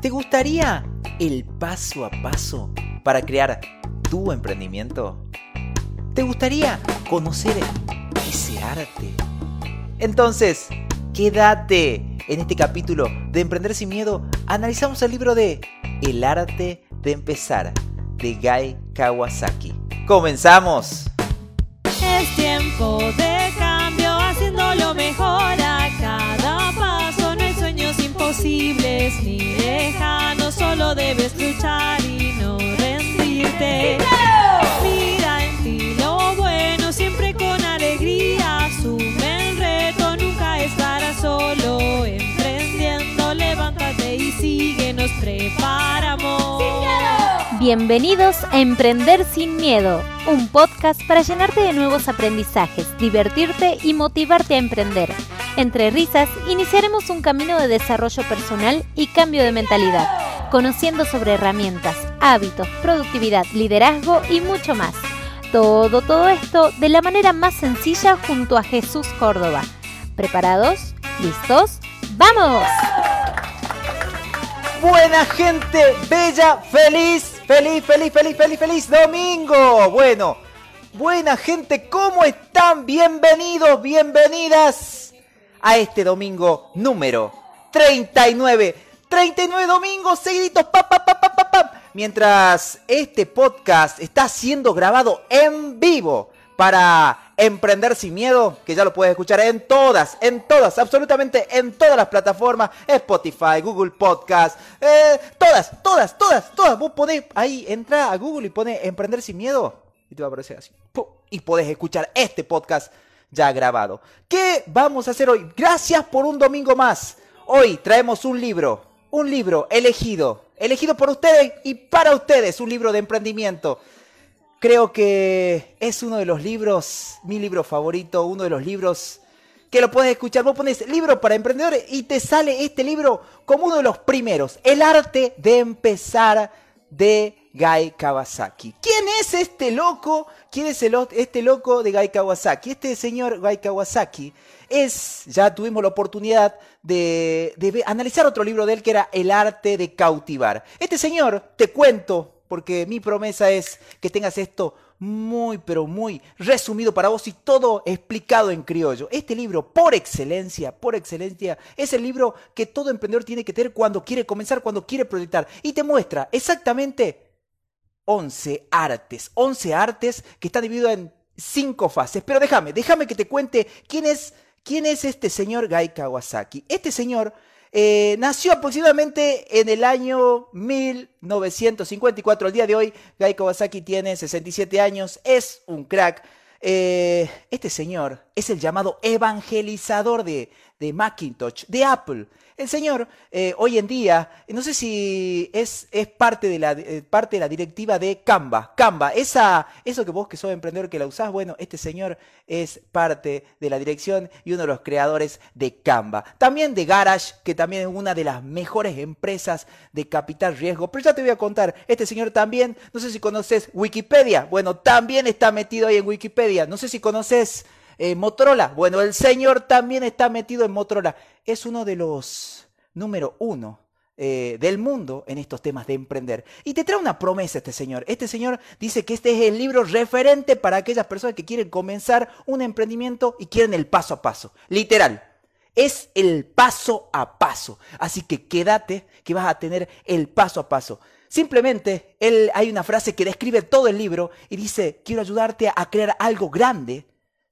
¿Te gustaría el paso a paso para crear tu emprendimiento? ¿Te gustaría conocer ese arte? Entonces, quédate en este capítulo de Emprender sin Miedo. Analizamos el libro de El arte de empezar de Guy Kawasaki. ¡Comenzamos! Es tiempo de imposibles ni lejanos, solo debes luchar y no rendirte. Mira en ti lo bueno, siempre con alegría. Asume el reto, nunca estarás solo. Emprendiendo, levántate y sigue, nos preparamos. Bienvenidos a Emprender sin Miedo, un podcast para llenarte de nuevos aprendizajes, divertirte y motivarte a emprender. Entre risas, iniciaremos un camino de desarrollo personal y cambio de mentalidad, conociendo sobre herramientas, hábitos, productividad, liderazgo y mucho más. Todo, todo esto de la manera más sencilla junto a Jesús Córdoba. ¿Preparados? ¿Listos? ¡Vamos! Buena gente, bella, feliz, feliz, feliz, feliz, feliz, feliz domingo. Bueno, buena gente, ¿cómo están? Bienvenidos, bienvenidas a este domingo número 39. 39 domingos seguiditos, pa, pa, pa, pa, pa, pa. Mientras este podcast está siendo grabado en vivo para Emprender sin miedo, que ya lo puedes escuchar en todas, en todas, absolutamente en todas las plataformas, Spotify, Google Podcast, eh, todas, todas, todas, todas. Vos podés ahí, entra a Google y pone Emprender sin miedo y te va a aparecer así. Y podés escuchar este podcast ya grabado. ¿Qué vamos a hacer hoy? Gracias por un domingo más. Hoy traemos un libro, un libro elegido, elegido por ustedes y para ustedes, un libro de emprendimiento. Creo que es uno de los libros, mi libro favorito, uno de los libros que lo puedes escuchar. Vos pones libro para emprendedores y te sale este libro como uno de los primeros. El arte de empezar de Guy Kawasaki. ¿Quién es este loco? ¿Quién es este loco de Guy Kawasaki? Este señor Guy Kawasaki es, ya tuvimos la oportunidad de, de analizar otro libro de él que era El arte de cautivar. Este señor, te cuento, porque mi promesa es que tengas esto muy, pero muy resumido para vos y todo explicado en criollo. Este libro, por excelencia, por excelencia, es el libro que todo emprendedor tiene que tener cuando quiere comenzar, cuando quiere proyectar. Y te muestra exactamente 11 artes, 11 artes que están divididos en cinco fases. Pero déjame, déjame que te cuente quién es, quién es este señor Gai Kawasaki. Este señor eh, nació aproximadamente en el año 1954. Al día de hoy, Gai Kawasaki tiene 67 años, es un crack. Eh, este señor es el llamado evangelizador de, de Macintosh, de Apple. El señor eh, hoy en día, no sé si es, parte, de la, eh, parte de la directiva de Canva. Canva, eso que vos que sos emprendedor que la usás, bueno, este señor es parte de la dirección y uno de los creadores de Canva. También de Garage, que también es una de las mejores empresas de capital riesgo. Pero ya te voy a contar, este señor también, no sé si conoces Wikipedia, bueno, también está metido ahí en Wikipedia. No sé si conoces eh, Motorola. Bueno, el señor también está metido en Motorola. Es uno de los número uno eh, del mundo en estos temas de emprender. Y te trae una promesa este señor. Este señor dice que este es el libro referente para aquellas personas que quieren comenzar un emprendimiento y quieren el paso a paso. Literal. Es el paso a paso. Así que quédate que vas a tener el paso a paso. Simplemente, él, hay una frase que describe todo el libro y dice, quiero ayudarte a crear algo grande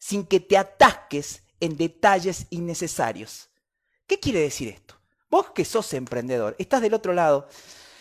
sin que te atasques en detalles innecesarios. ¿Qué quiere decir esto? Vos que sos emprendedor, estás del otro lado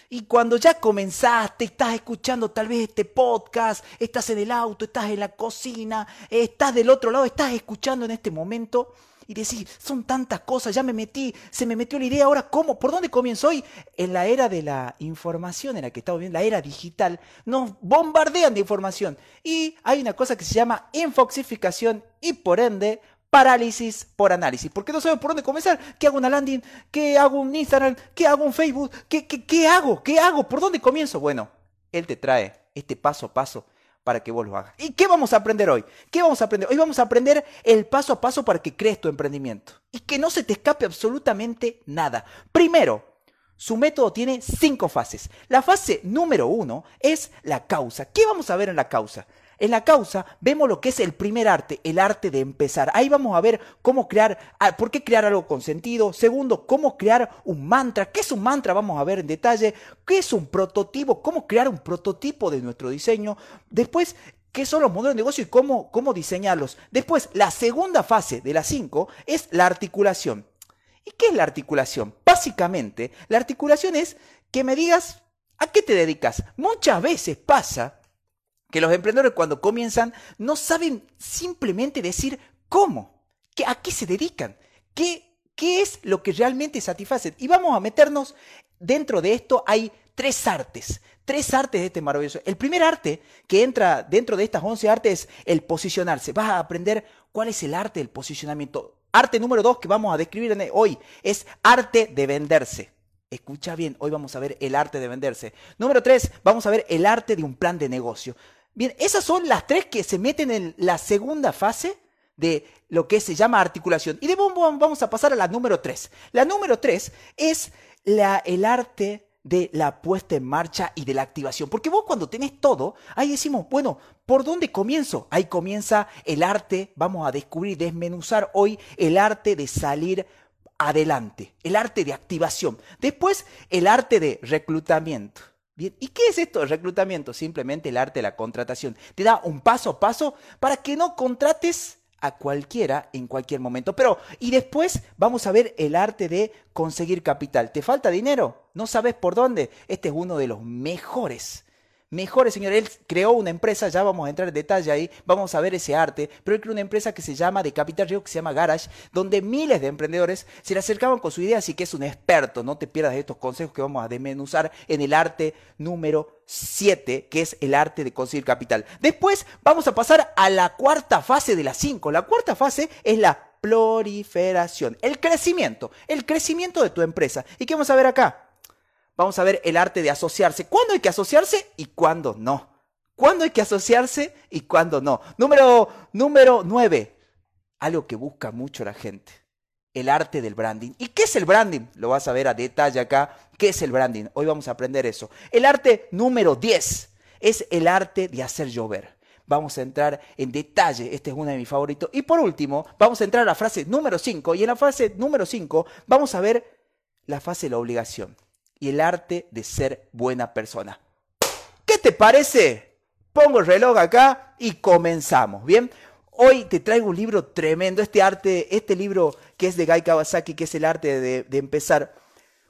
y cuando ya comenzaste, estás escuchando tal vez este podcast, estás en el auto, estás en la cocina, estás del otro lado, estás escuchando en este momento y decís, son tantas cosas, ya me metí, se me metió la idea, ahora cómo, por dónde comienzo hoy? En la era de la información en la que estamos viendo, la era digital, nos bombardean de información y hay una cosa que se llama infoxificación y por ende parálisis por análisis. Porque no sabemos por dónde comenzar. ¿Qué hago una landing? ¿Qué hago un Instagram? ¿Qué hago un Facebook? ¿Qué, qué, qué hago? ¿Qué hago? ¿Por dónde comienzo? Bueno, él te trae este paso a paso para que vos lo hagas. ¿Y qué vamos a aprender hoy? ¿Qué vamos a aprender? Hoy vamos a aprender el paso a paso para que crees tu emprendimiento. Y que no se te escape absolutamente nada. Primero, Su método tiene cinco fases. La fase número uno es la causa. ¿Qué vamos a ver en la causa? En la causa vemos lo que es el primer arte, el arte de empezar. Ahí vamos a ver cómo crear, ah, por qué crear algo con sentido. Segundo, cómo crear un mantra. ¿Qué es un mantra? Vamos a ver en detalle. ¿Qué es un prototipo? ¿Cómo crear un prototipo de nuestro diseño? Después, qué son los modelos de negocio y cómo, cómo diseñarlos. Después, la segunda fase de las cinco es la articulación. ¿Y qué es la articulación? Básicamente, la articulación es que me digas a qué te dedicas. Muchas veces pasa que los emprendedores cuando comienzan no saben simplemente decir cómo, a qué se dedican, qué, qué es lo que realmente satisface. Y vamos a meternos dentro de esto, hay tres artes, tres artes de este maravilloso. El primer arte que entra dentro de estas 11 artes es el posicionarse. Vas a aprender cuál es el arte del posicionamiento. Arte número dos que vamos a describir hoy es arte de venderse. Escucha bien, hoy vamos a ver el arte de venderse. Número tres, vamos a ver el arte de un plan de negocio. Bien, esas son las tres que se meten en la segunda fase de lo que se llama articulación. Y de vamos a pasar a la número tres. La número tres es la, el arte de la puesta en marcha y de la activación. Porque vos cuando tenés todo, ahí decimos, bueno, ¿por dónde comienzo? Ahí comienza el arte, vamos a descubrir, desmenuzar hoy el arte de salir adelante, el arte de activación. Después, el arte de reclutamiento. Bien, ¿y qué es esto de reclutamiento? Simplemente el arte de la contratación. Te da un paso a paso para que no contrates a cualquiera en cualquier momento. Pero, y después vamos a ver el arte de conseguir capital. ¿Te falta dinero? ¿No sabes por dónde? Este es uno de los mejores mejores, señor. Él creó una empresa, ya vamos a entrar en detalle ahí, vamos a ver ese arte, pero él creó una empresa que se llama de capital riesgo, que se llama Garage, donde miles de emprendedores se le acercaban con su idea, así que es un experto. No te pierdas estos consejos que vamos a desmenuzar en el arte número 7, que es el arte de conseguir capital. Después vamos a pasar a la cuarta fase de las 5. La cuarta fase es la proliferación, el crecimiento, el crecimiento de tu empresa. ¿Y qué vamos a ver acá? Vamos a ver el arte de asociarse. ¿Cuándo hay que asociarse y cuándo no? ¿Cuándo hay que asociarse y cuándo no? Número, número 9. Algo que busca mucho la gente. El arte del branding. ¿Y qué es el branding? Lo vas a ver a detalle acá. ¿Qué es el branding? Hoy vamos a aprender eso. El arte número 10 es el arte de hacer llover. Vamos a entrar en detalle, este es uno de mis favoritos. Y por último, vamos a entrar a la frase número 5. Y en la frase número 5 vamos a ver la fase de la obligación y el arte de ser buena persona. ¿Qué te parece? Pongo el reloj acá y comenzamos, ¿bien? Hoy te traigo un libro tremendo, este arte, este libro que es de Guy Kawasaki, que es el arte de, empezar,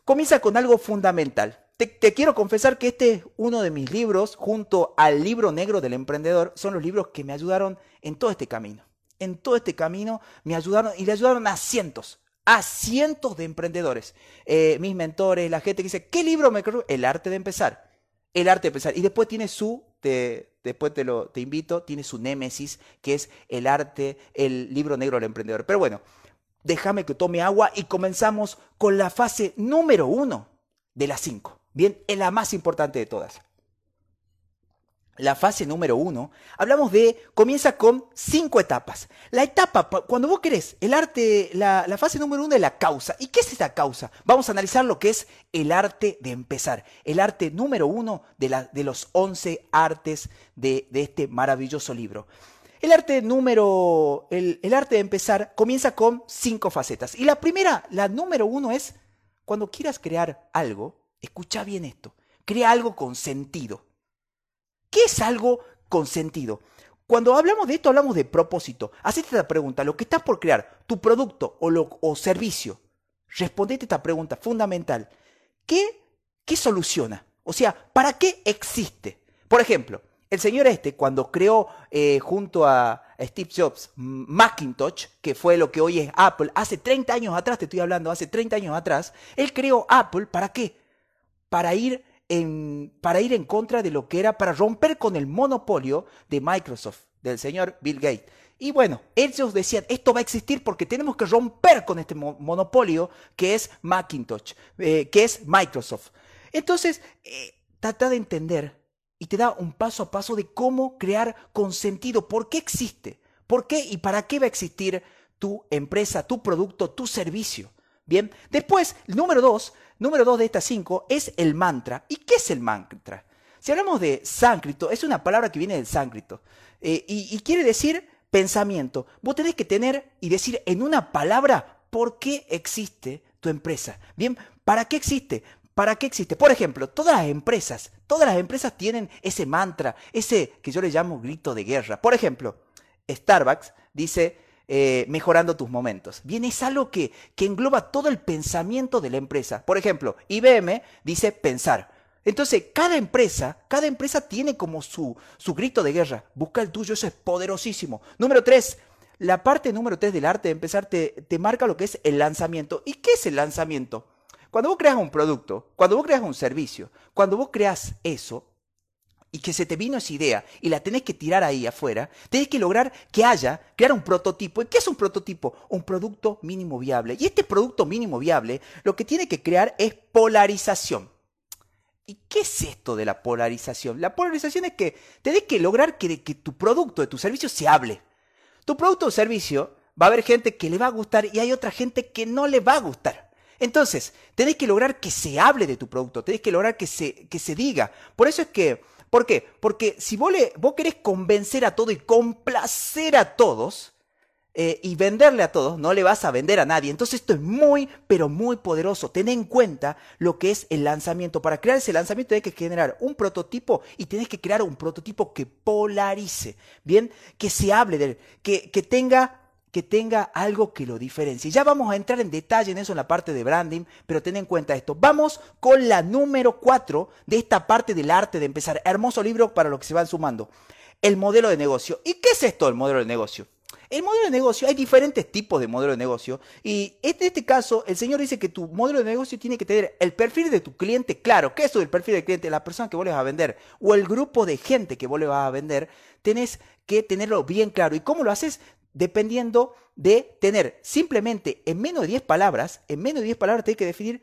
comienza con algo fundamental. Te, te, quiero confesar que este es uno de mis libros, junto al libro negro del emprendedor, son los libros que me ayudaron en todo este camino. En todo este camino me ayudaron y le ayudaron a cientos, a cientos de emprendedores. Eh, mis mentores, la gente que dice, ¿qué libro me creo? El arte de empezar. El arte de empezar. Y después tiene su, te, después te, lo, te invito, tiene su némesis, que es el arte, el libro negro del emprendedor. Pero bueno, déjame que tome agua y comenzamos con la fase número uno de las cinco. Bien, es la más importante de todas la fase número uno, hablamos de, comienza con cinco etapas. La etapa, cuando vos querés, el arte, la, fase número uno es la causa. ¿Y qué es esta causa? Vamos a analizar lo que es el arte de empezar. El arte número uno de, la, de los once artes de, este maravilloso libro. El arte número, el, el arte de empezar comienza con cinco facetas. Y la primera, la número uno es, cuando quieras crear algo, escucha bien esto, crea algo con sentido. ¿Qué es algo con sentido? Cuando hablamos de esto, hablamos de propósito. Hacete esta pregunta, lo que estás por crear, tu producto o, lo, o servicio, respondete esta pregunta fundamental. ¿Qué, ¿Qué soluciona? O sea, ¿para qué existe? Por ejemplo, el señor este, cuando creó eh, junto a Steve Jobs Macintosh, que fue lo que hoy es Apple, hace 30 años atrás, te estoy hablando, hace 30 años atrás, él creó Apple, ¿para qué? Para ir para ir en contra de lo que era, para romper con el monopolio de Microsoft, del señor Bill Gates. Y bueno, ellos decían, esto va a existir porque tenemos que romper con este monopolio que es Macintosh, eh, que es Microsoft. Entonces, eh, trata de entender y te da un paso a paso de cómo crear con sentido, por qué existe, por qué y para qué va a existir tu empresa, tu producto, tu servicio. Bien, después, número dos, número dos de estas cinco es el mantra. ¿Y qué es el mantra? Si hablamos de sánscrito, es una palabra que viene del sánscrito eh, y, y quiere decir pensamiento. Vos tenés que tener y decir en una palabra por qué existe tu empresa. Bien, ¿para qué existe? ¿Para qué existe? Por ejemplo, todas las empresas, todas las empresas tienen ese mantra, ese que yo le llamo grito de guerra. Por ejemplo, Starbucks dice eh, mejorando tus momentos. Bien, es algo que, que engloba todo el pensamiento de la empresa. Por ejemplo, IBM dice pensar. Entonces, cada empresa, cada empresa tiene como su, su grito de guerra. Busca el tuyo, eso es poderosísimo. Número tres, la parte número tres del arte de empezar te, te marca lo que es el lanzamiento. ¿Y qué es el lanzamiento? Cuando vos creas un producto, cuando vos creas un servicio, cuando vos creas eso y que se te vino esa idea y la tenés que tirar ahí afuera, tenés que lograr que haya, crear un prototipo. ¿Y qué es un prototipo? Un producto mínimo viable. Y este producto mínimo viable lo que tiene que crear es polarización. ¿Y qué es esto de la polarización? La polarización es que tenés que lograr que, que tu producto, de tu servicio se hable. Tu producto o servicio va a haber gente que le va a gustar y hay otra gente que no le va a gustar. Entonces, tenés que lograr que se hable de tu producto, tenés que lograr que se, que se diga. Por eso es que, ¿por qué? Porque si vos, le, querés convencer a todo y complacer a todos, eh, y venderle a todos, no le vas a vender a nadie. Entonces esto es muy, pero muy poderoso. Ten en cuenta lo que es el lanzamiento. Para crear ese lanzamiento hay que generar un prototipo y tienes que crear un prototipo que polarice, ¿bien? Que se hable de él, que, que tenga que tenga algo que lo diferencie. Ya vamos a entrar en detalle en eso en la parte de branding, pero ten en cuenta esto. Vamos con la número 4 de esta parte del arte de empezar. Hermoso libro para los que se van sumando. El modelo de negocio. ¿Y qué es esto el modelo de negocio? El modelo de negocio, hay diferentes tipos de modelo de negocio y en este caso el señor dice que tu modelo de negocio tiene que tener el perfil de tu cliente claro. ¿Qué es eso del perfil del cliente? La persona que vos le vas a vender o el grupo de gente que vos le vas a vender, tenés que tenerlo bien claro. ¿Y cómo lo haces? Dependiendo de tener simplemente en menos de 10 palabras, en menos de 10 palabras tenés que definir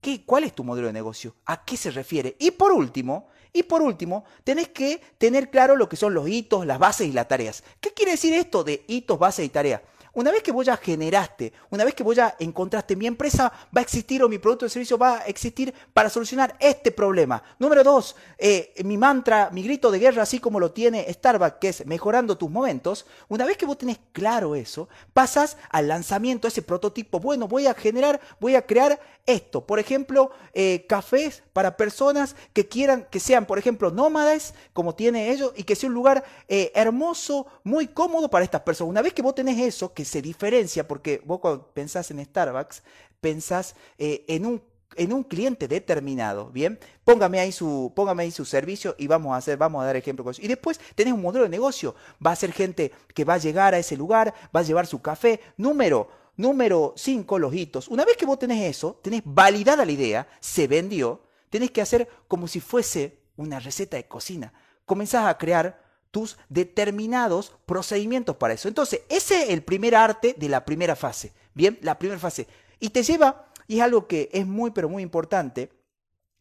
qué, cuál es tu modelo de negocio, a qué se refiere. Y por último, y por último, tenés que tener claro lo que son los hitos, las bases y las tareas. ¿Qué quiere decir esto de hitos, bases y tareas? Una vez que vos ya generaste, una vez que vos ya encontraste, mi empresa va a existir o mi producto o servicio va a existir para solucionar este problema. Número dos, eh, mi mantra, mi grito de guerra, así como lo tiene Starbucks, que es mejorando tus momentos. Una vez que vos tenés claro eso, pasas al lanzamiento, ese prototipo. Bueno, voy a generar, voy a crear esto. Por ejemplo, eh, cafés para personas que quieran, que sean, por ejemplo, nómadas, como tiene ellos, y que sea un lugar eh, hermoso, muy cómodo para estas personas. Una vez que vos tenés eso, que se diferencia, porque vos cuando pensás en Starbucks, pensás eh, en un en un cliente determinado, ¿bien? Póngame ahí su, póngame ahí su servicio y vamos a hacer, vamos a dar ejemplo con eso. Y después tenés un modelo de negocio. Va a ser gente que va a llegar a ese lugar, va a llevar su café. Número, número 5, los hitos. Una vez que vos tenés eso, tenés validada la idea, se vendió, tenés que hacer como si fuese una receta de cocina. Comenzás a crear tus determinados procedimientos para eso. Entonces, ese es el primer arte de la primera fase. Bien, la primera fase. Y te lleva, y es algo que es muy, pero muy importante,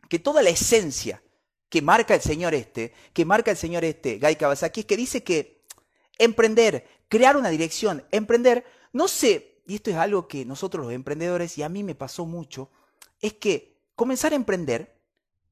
que toda la esencia que marca el señor este, que marca el señor este, Guy Kawasaki, es que dice que emprender, crear una dirección, emprender, no sé, y esto es algo que nosotros los emprendedores, y a mí me pasó mucho, es que comenzar a emprender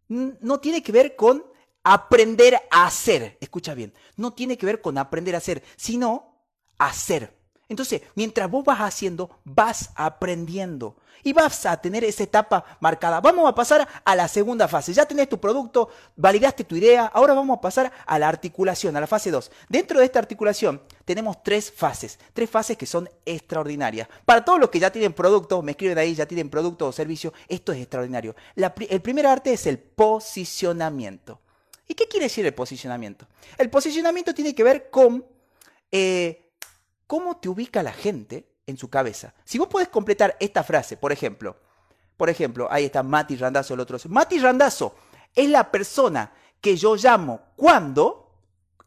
no tiene que ver con aprender a hacer. Escucha bien, no tiene que ver con aprender a hacer, sino hacer. Entonces, mientras vos vas haciendo, vas aprendiendo y vas a tener esa etapa marcada. Vamos a pasar a la segunda fase. Ya tenés tu producto, validaste tu idea, ahora vamos a pasar a la articulación, a la fase 2. Dentro de esta articulación tenemos tres fases, tres fases que son extraordinarias. Para todos los que ya tienen producto, me escriben ahí, ya tienen producto o servicio, esto es extraordinario. el primer arte es el posicionamiento. ¿Y qué quiere decir el posicionamiento? El posicionamiento tiene que ver con eh, cómo te ubica la gente en su cabeza. Si vos podés completar esta frase, por ejemplo, por ejemplo, ahí está Mati Randazo, el otro. Mati Randazo es la persona que yo llamo cuando,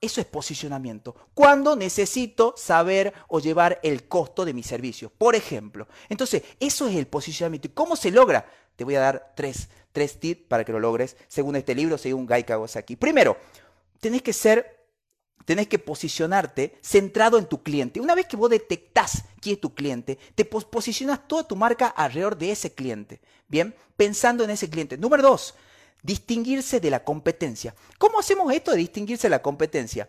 eso es posicionamiento, cuando necesito saber o llevar el costo de mi servicio, por ejemplo. Entonces, eso es el posicionamiento. ¿Y cómo se logra? Te voy a dar tres, tres tips para que lo logres según este libro, según Guy Kawasaki. Primero, tenés que ser tenés que posicionarte centrado en tu cliente. Una vez que vos detectás quién es tu cliente, te posicionas toda tu marca alrededor de ese cliente. Bien, pensando en ese cliente. Número dos, distinguirse de la competencia. ¿Cómo hacemos esto de distinguirse de la competencia?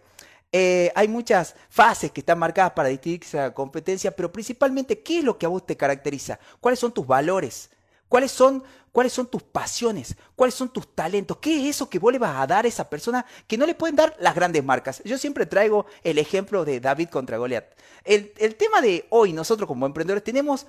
Eh, hay muchas fases que están marcadas para distinguirse de la competencia, pero principalmente, ¿qué es lo que a vos te caracteriza? ¿Cuáles son tus valores? ¿Cuáles son, ¿Cuáles son tus pasiones? ¿Cuáles son tus talentos? ¿Qué es eso que vos le vas a dar a esa persona que no le pueden dar las grandes marcas? Yo siempre traigo el ejemplo de David contra Goliat. El, el tema de hoy, nosotros como emprendedores tenemos,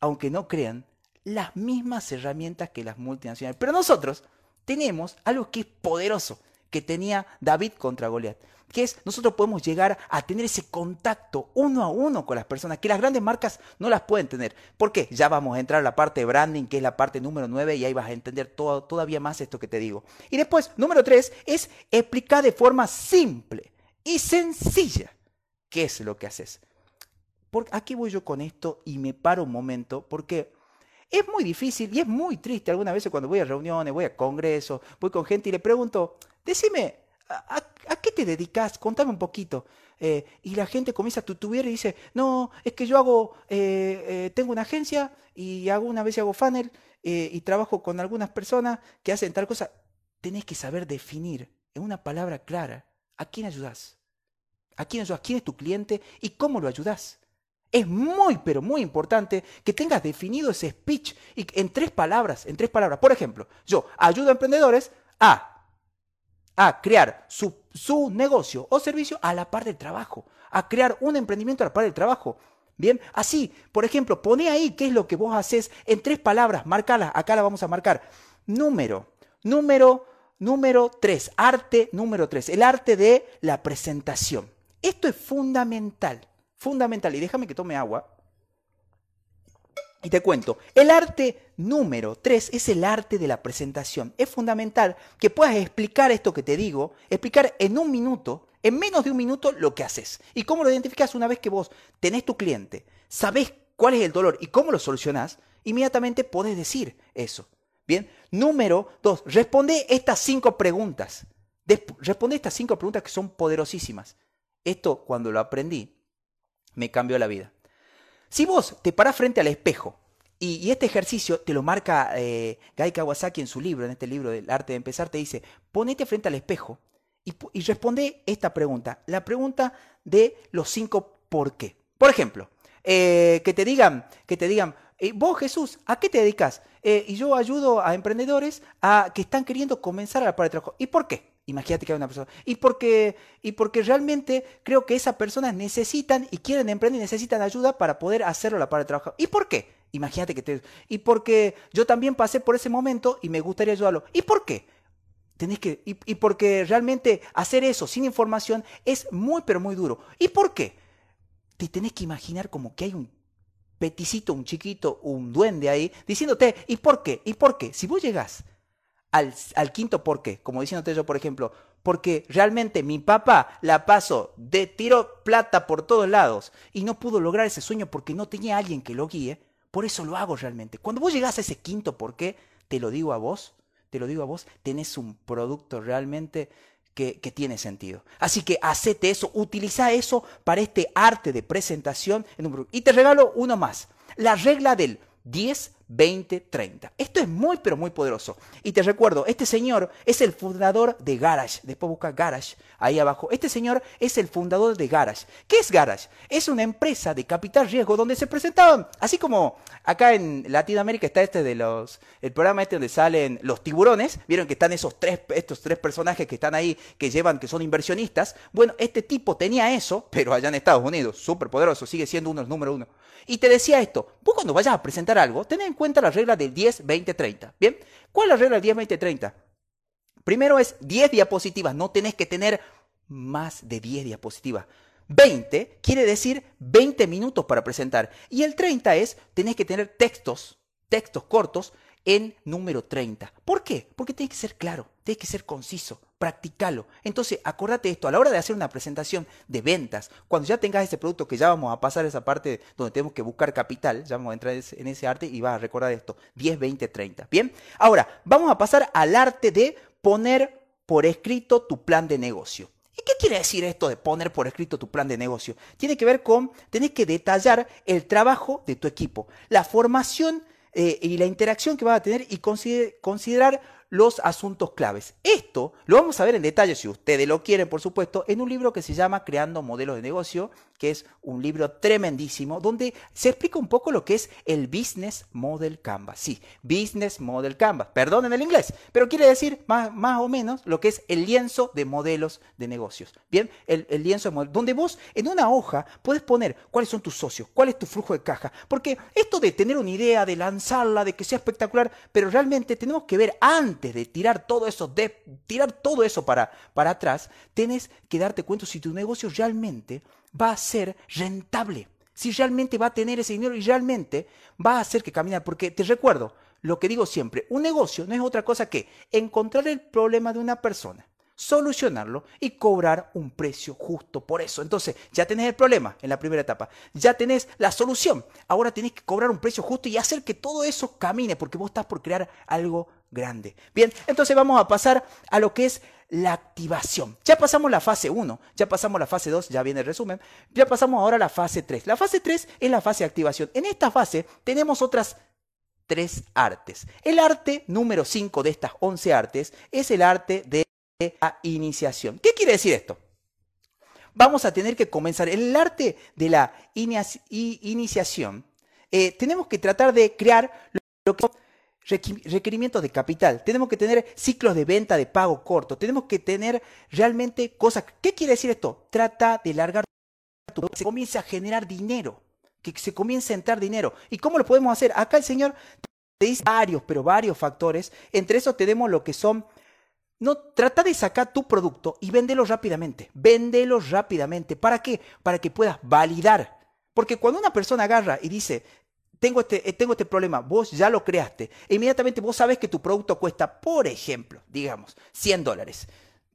aunque no crean, las mismas herramientas que las multinacionales. Pero nosotros tenemos algo que es poderoso que tenía David contra Goliat que es nosotros podemos llegar a tener ese contacto uno a uno con las personas que las grandes marcas no las pueden tener. ¿Por qué? Ya vamos a entrar a la parte de branding, que es la parte número 9, y ahí vas a entender todo, todavía más esto que te digo. Y después, número 3, es explicar de forma simple y sencilla qué es lo que haces. Porque aquí voy yo con esto y me paro un momento porque es muy difícil y es muy triste algunas veces cuando voy a reuniones, voy a congresos, voy con gente y le pregunto, decime, ¿a, qué te dedicas? Contame un poquito. Eh, y la gente comienza a tutubiar y dice, no, es que yo hago, eh, eh, tengo una agencia y hago una vez hago funnel y trabajo con algunas personas que hacen tal cosa. Tenés que saber definir en una palabra clara a quién ayudas. ¿A quién ayudas? ¿Quién es tu cliente? ¿Y cómo lo ayudas? Es muy, pero muy importante que tengas definido ese speech y en tres palabras, en tres palabras. Por ejemplo, yo ayudo a emprendedores a a crear su, su, negocio o servicio a la par del trabajo, a crear un emprendimiento a la par del trabajo. Bien, así, por ejemplo, pone ahí qué es lo que vos haces en tres palabras, marcalas, acá la vamos a marcar. Número, número, número tres, arte número tres, el arte de la presentación. Esto es fundamental, fundamental. Y déjame que tome agua. Y te cuento, el arte número 3 es el arte de la presentación. Es fundamental que puedas explicar esto que te digo, explicar en un minuto, en menos de un minuto, lo que haces. Y cómo lo identificas una vez que vos tenés tu cliente, sabés cuál es el dolor y cómo lo solucionás, inmediatamente podés decir eso. Bien, número 2, responde estas cinco preguntas. responde estas cinco preguntas que son poderosísimas. Esto, cuando lo aprendí, me cambió la vida. Si vos te parás frente al espejo, y, este ejercicio te lo marca eh, Gai Kawasaki en su libro, en este libro del arte de empezar, te dice, ponete frente al espejo y, responde esta pregunta, la pregunta de los cinco por qué. Por ejemplo, eh, que te digan, que te digan, eh, vos Jesús, ¿a qué te dedicas? y yo ayudo a emprendedores a que están queriendo comenzar a la de trabajo. ¿Y por qué? Imagínate que hay una persona. Y porque, y porque realmente creo que esas personas necesitan y quieren emprender y necesitan ayuda para poder hacerlo la par de trabajo. ¿Y por qué? Imagínate que te... Y porque yo también pasé por ese momento y me gustaría ayudarlo. ¿Y por qué? Tenés que... Y, y porque realmente hacer eso sin información es muy, pero muy duro. ¿Y por qué? Te tenés que imaginar como que hay un peticito, un chiquito, un duende ahí, diciéndote, ¿y por qué? ¿Y por qué? Si vos llegás al, quinto por qué, como diciéndote yo, por ejemplo, porque realmente mi papá la pasó de tiro plata por todos lados y no pudo lograr ese sueño porque no tenía alguien que lo guíe, por eso lo hago realmente. Cuando vos llegás a ese quinto por qué, te lo digo a vos, te lo digo a vos, tenés un producto realmente que, que, tiene sentido. Así que hacete eso, utiliza eso para este arte de presentación en un Y te regalo uno más. La regla del 10 2030. Esto es muy, pero muy poderoso. Y te recuerdo, este señor es el fundador de Garage. Después busca Garage ahí abajo. Este señor es el fundador de Garage. ¿Qué es Garage? Es una empresa de capital riesgo donde se presentaban, así como acá en Latinoamérica está este de los, el programa este donde salen los tiburones. Vieron que están esos tres, estos tres personajes que están ahí, que llevan, que son inversionistas. Bueno, este tipo tenía eso, pero allá en Estados Unidos, súper poderoso, sigue siendo uno los número uno. Y te decía esto, vos cuando vayas a presentar algo, ten en cuenta la regla del 10, 20, 30. ¿Bien? ¿Cuál es la regla del 10, 20, 30? Primero es 10 diapositivas, no tenés que tener más de 10 diapositivas. 20 quiere decir 20 minutos para presentar. Y el 30 es, tenés que tener textos, textos cortos en número 30. ¿Por qué? Porque tiene que ser claro, tiene que ser conciso, practicalo. Entonces, acordate esto, a la hora de hacer una presentación de ventas, cuando ya tengas ese producto, que ya vamos a pasar esa parte donde tenemos que buscar capital, ya vamos a entrar en ese arte y vas a recordar esto, 10, 20, 30. Bien, ahora vamos a pasar al arte de poner por escrito tu plan de negocio. ¿Y qué quiere decir esto de poner por escrito tu plan de negocio? Tiene que ver con, tenés que detallar el trabajo de tu equipo, la formación eh, y la interacción que vas a tener y considerar los asuntos claves. Esto lo vamos a ver en detalle, si ustedes lo quieren, por supuesto, en un libro que se llama Creando Modelos de Negocio, que es un libro tremendísimo, donde se explica un poco lo que es el Business Model Canvas. Sí, Business Model Canvas, perdonen el inglés, pero quiere decir más, o menos lo que es el lienzo de modelos de negocios. Bien, el, lienzo de modelos, donde vos en una hoja puedes poner cuáles son tus socios, cuál es tu flujo de caja, porque esto de tener una idea, de lanzarla, de que sea espectacular, pero realmente tenemos que ver antes de tirar todo eso, de tirar todo eso para, para atrás, tienes que darte cuenta si tu negocio realmente va a ser rentable, si realmente va a tener ese dinero y realmente va a hacer que caminar. Porque te recuerdo lo que digo siempre, un negocio no es otra cosa que encontrar el problema de una persona solucionarlo y cobrar un precio justo por eso. Entonces, ya tenés el problema en la primera etapa, ya tenés la solución. Ahora tenés que cobrar un precio justo y hacer que todo eso camine, porque vos estás por crear algo grande. Bien, entonces vamos a pasar a lo que es la activación. Ya pasamos la fase 1, ya pasamos la fase 2, ya viene el resumen, ya pasamos ahora a la fase 3. La fase 3 es la fase de activación. En esta fase tenemos otras tres artes. El arte número 5 de estas 11 artes es el arte de la iniciación. ¿Qué quiere decir esto? Vamos a tener que comenzar. el arte de la iniciación, eh, tenemos que tratar de crear lo que requerimientos de capital, tenemos que tener ciclos de venta de pago corto, tenemos que tener realmente cosas. ¿Qué quiere decir esto? Trata de largar tu se comience a generar dinero, que se comience a entrar dinero. ¿Y cómo lo podemos hacer? Acá el Señor te dice varios, pero varios factores. Entre esos tenemos lo que son no, trata de sacar tu producto y véndelo rápidamente. Véndelo rápidamente. ¿Para qué? Para que puedas validar. Porque cuando una persona agarra y dice, tengo este, eh, tengo este problema, vos ya lo creaste, e inmediatamente vos sabes que tu producto cuesta, por ejemplo, digamos, 100 dólares,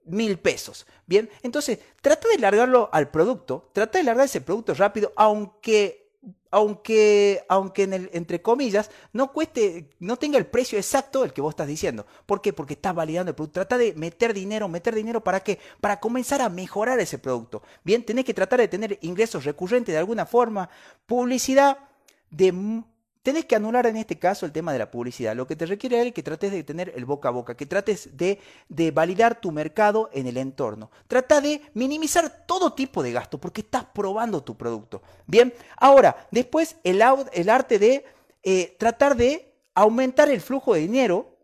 mil pesos. Bien, entonces trata de largarlo al producto, trata de largar ese producto rápido, aunque aunque, aunque entre comillas, no cueste, no tenga el precio exacto el que vos estás diciendo. ¿Por qué? Porque estás validando el producto. Trata de meter dinero, meter dinero para qué? Para comenzar a mejorar ese producto. Bien, tenés que tratar de tener ingresos recurrentes de alguna forma, publicidad de Tenés que anular en este caso el tema de la publicidad. Lo que te requiere es que trates de tener el boca a boca, que trates de, de, validar tu mercado en el entorno. Trata de minimizar todo tipo de gasto porque estás probando tu producto. Bien, ahora, después el, arte de eh, tratar de aumentar el flujo de dinero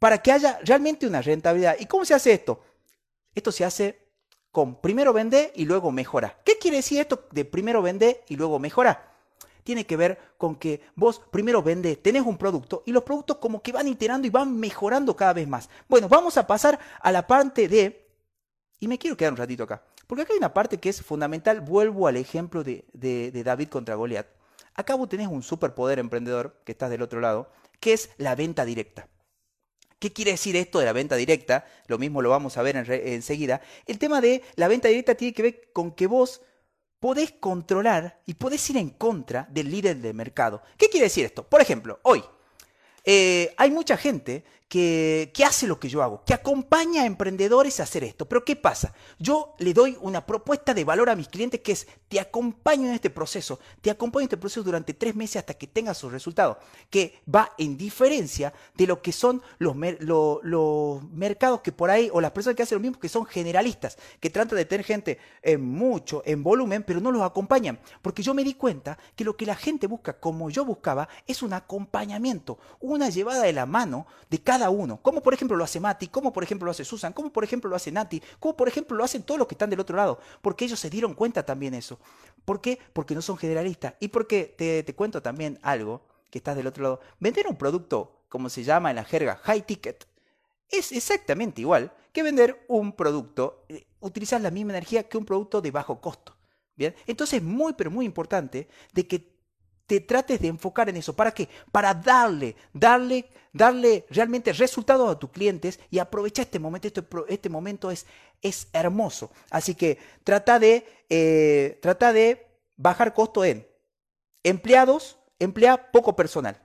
para que haya realmente una rentabilidad. ¿Y cómo se hace esto? Esto se hace con primero vender y luego mejora. ¿Qué quiere decir esto de primero vender y luego mejora? Tiene que ver con que vos primero vendés, tenés un producto y los productos como que van iterando y van mejorando cada vez más. Bueno, vamos a pasar a la parte de... Y me quiero quedar un ratito acá, porque acá hay una parte que es fundamental. Vuelvo al ejemplo de, de, David contra Goliat. Acá vos tenés un superpoder emprendedor que estás del otro lado, que es la venta directa. ¿Qué quiere decir esto de la venta directa? Lo mismo lo vamos a ver enseguida. El tema de la venta directa tiene que ver con que vos podés controlar y podés ir en contra del líder del mercado. ¿Qué quiere decir esto? Por ejemplo, hoy eh, hay mucha gente que, hace lo que yo hago, que acompaña a emprendedores a hacer esto. Pero ¿qué pasa? Yo le doy una propuesta de valor a mis clientes que es, te acompaño en este proceso, te acompaño en este proceso durante tres meses hasta que tengas sus resultados, que va en diferencia de lo que son los, los mercados que por ahí, o las personas que hacen lo mismo, que son generalistas, que tratan de tener gente en mucho, en volumen, pero no los acompañan. Porque yo me di cuenta que lo que la gente busca, como yo buscaba, es un acompañamiento, una llevada de la mano de cada uno, como por ejemplo lo hace Mati, como por ejemplo lo hace Susan, como por ejemplo lo hace Nati, como por ejemplo lo hacen todos los que están del otro lado, porque ellos se dieron cuenta también eso. ¿Por qué? Porque no son generalistas. Y porque te, te cuento también algo, que estás del otro lado, vender un producto, como se llama en la jerga, high ticket, es exactamente igual que vender un producto, eh, utilizar la misma energía que un producto de bajo costo. Bien, entonces es muy, pero muy importante de que te trates de enfocar en eso. ¿Para qué? Para darle, darle, darle realmente resultados a tus clientes y aprovecha este momento. Este, este momento es, es hermoso. Así que trata de, eh, trata de bajar costo en empleados, emplea poco personal.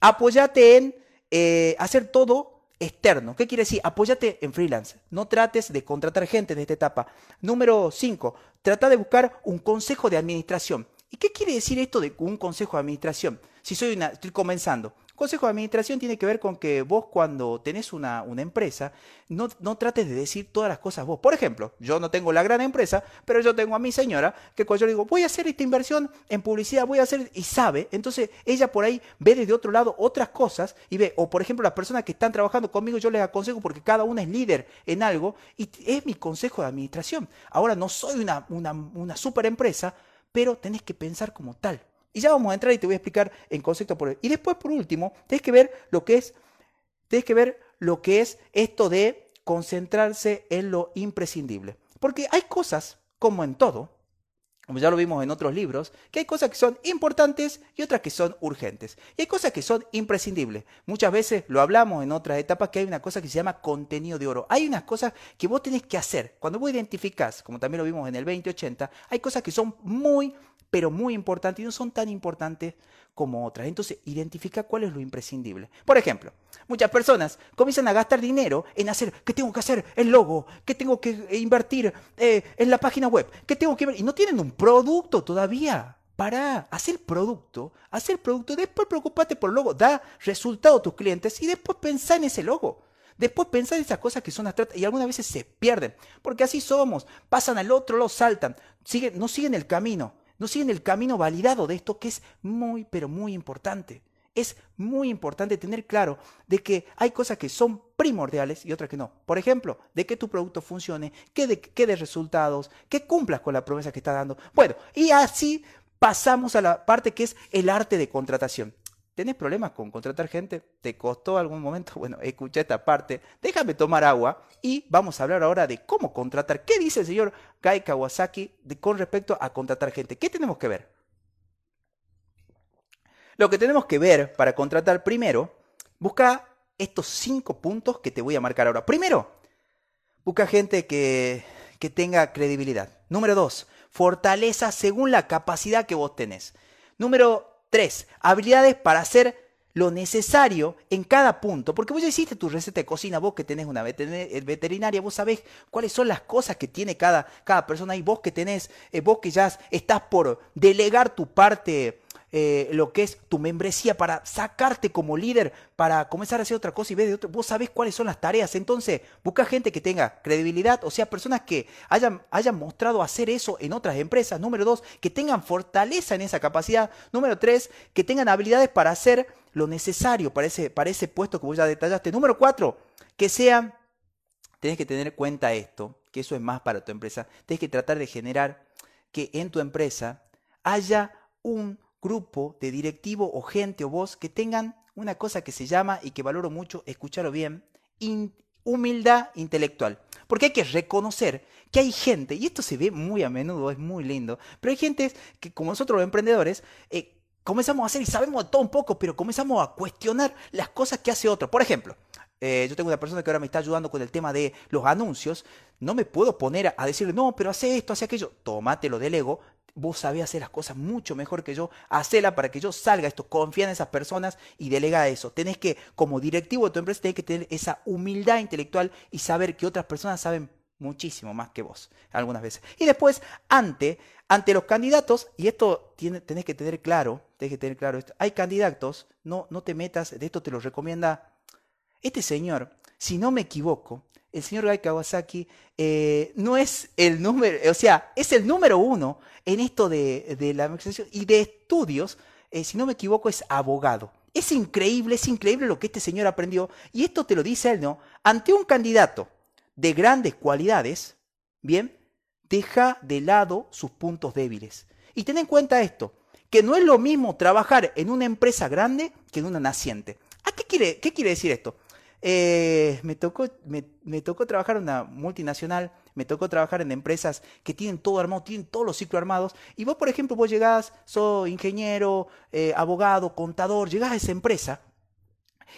Apóyate en eh, hacer todo externo. ¿Qué quiere decir? Apóyate en freelance. No trates de contratar gente en esta etapa. Número 5. Trata de buscar un consejo de administración. ¿Y qué quiere decir esto de un consejo de administración? Si soy una, estoy comenzando. Consejo de administración tiene que ver con que vos cuando tenés una, empresa, no, no, trates de decir todas las cosas vos. Por ejemplo, yo no tengo la gran empresa, pero yo tengo a mi señora que cuando yo le digo, voy a hacer esta inversión en publicidad, voy a hacer, y sabe, entonces ella por ahí ve desde otro lado otras cosas y ve, o por ejemplo las personas que están trabajando conmigo, yo les aconsejo porque cada una es líder en algo y es mi consejo de administración. Ahora no soy una, una, una super empresa, pero tenés que pensar como tal. Y ya vamos a entrar y te voy a explicar en concepto por. Y después, por último, tienes que ver lo que es, tienes que ver lo que es esto de concentrarse en lo imprescindible. Porque hay cosas, como en todo, como ya lo vimos en otros libros, que hay cosas que son importantes y otras que son urgentes. Y hay cosas que son imprescindibles. Muchas veces lo hablamos en otras etapas que hay una cosa que se llama contenido de oro. Hay unas cosas que vos tenés que hacer. Cuando vos identificás, como también lo vimos en el 2080, hay cosas que son muy, pero muy importantes y no son tan importantes como otras. Entonces, identifica cuál es lo imprescindible. Por ejemplo, muchas personas comienzan a gastar dinero en hacer, ¿qué tengo que hacer? El logo, ¿qué tengo que invertir eh, en la página web? ¿Qué tengo que? Y no tienen un producto todavía. Para hacer producto, hacer producto, después preocupate por el logo, da resultado a tus clientes y después pensá en ese logo. Después pensá en esas cosas que son abstractas y algunas veces se pierden, porque así somos, pasan al otro, lo saltan, siguen, no siguen el camino no siguen el camino validado de esto que es muy, pero muy importante. Es muy importante tener claro de que hay cosas que son primordiales y otras que no. Por ejemplo, de que tu producto funcione, que de, resultados, que cumplas con la promesa que está dando. Bueno, y así pasamos a la parte que es el arte de contratación. ¿Tenés problemas con contratar gente? ¿Te costó algún momento? Bueno, escucha esta parte. Déjame tomar agua y vamos a hablar ahora de cómo contratar. ¿Qué dice el señor Gai Kawasaki con respecto a contratar gente? ¿Qué tenemos que ver? Lo que tenemos que ver para contratar primero, busca estos cinco puntos que te voy a marcar ahora. Primero, busca gente que, que tenga credibilidad. Número dos, fortaleza según la capacidad que vos tenés. Número Tres, habilidades para hacer lo necesario en cada punto, porque vos ya hiciste tu receta de cocina, vos que tenés una eh, veterinaria, vos sabés cuáles son las cosas que tiene cada, cada persona y vos que tenés, eh, vos que ya estás por delegar tu parte eh, lo que es tu membresía para sacarte como líder, para comenzar a hacer otra cosa y ver de otro. Vos sabés cuáles son las tareas. Entonces, busca gente que tenga credibilidad, o sea, personas que hayan, hayan mostrado hacer eso en otras empresas. Número dos, que tengan fortaleza en esa capacidad. Número tres, que tengan habilidades para hacer lo necesario para ese, para ese puesto que vos ya detallaste. Número cuatro, que sean, tenés que tener en cuenta esto, que eso es más para tu empresa. Tenés que tratar de generar que en tu empresa haya un grupo de directivo o gente o vos que tengan una cosa que se llama, y que valoro mucho, escucharlo bien, humildad intelectual. Porque hay que reconocer que hay gente, y esto se ve muy a menudo, es muy lindo, pero hay gente que como nosotros los emprendedores, eh, comenzamos a hacer y sabemos todo un poco, pero comenzamos a cuestionar las cosas que hace otro. Por ejemplo, eh, yo tengo una persona que ahora me está ayudando con el tema de los anuncios, no me puedo poner a decirle, no, pero hace esto, hace aquello, tómatelo del ego, vos sabés hacer las cosas mucho mejor que yo, hacela para que yo salga esto, confía en esas personas y delega eso. Tenés que, como directivo de tu empresa, tenés que tener esa humildad intelectual y saber que otras personas saben muchísimo más que vos, algunas veces. Y después, ante, ante los candidatos, y esto tiene, tenés que tener claro, tenés que tener claro esto, hay candidatos, no, no te metas, de esto te lo recomienda este señor, si no me equivoco, el señor Gai Kawasaki eh, no es el número, o sea, es el número uno en esto de, la administración y de estudios, eh, si no me equivoco, es abogado. Es increíble, es increíble lo que este señor aprendió. Y esto te lo dice él, ¿no? Ante un candidato de grandes cualidades, bien, deja de lado sus puntos débiles. Y ten en cuenta esto, que no es lo mismo trabajar en una empresa grande que en una naciente. ¿A qué quiere decir esto? Eh, me, tocó, me, tocó trabajar en una multinacional, me tocó trabajar en empresas que tienen todo armado, tienen todos los ciclos armados. Y vos, por ejemplo, vos llegás, sos ingeniero, eh, abogado, contador, llegás a esa empresa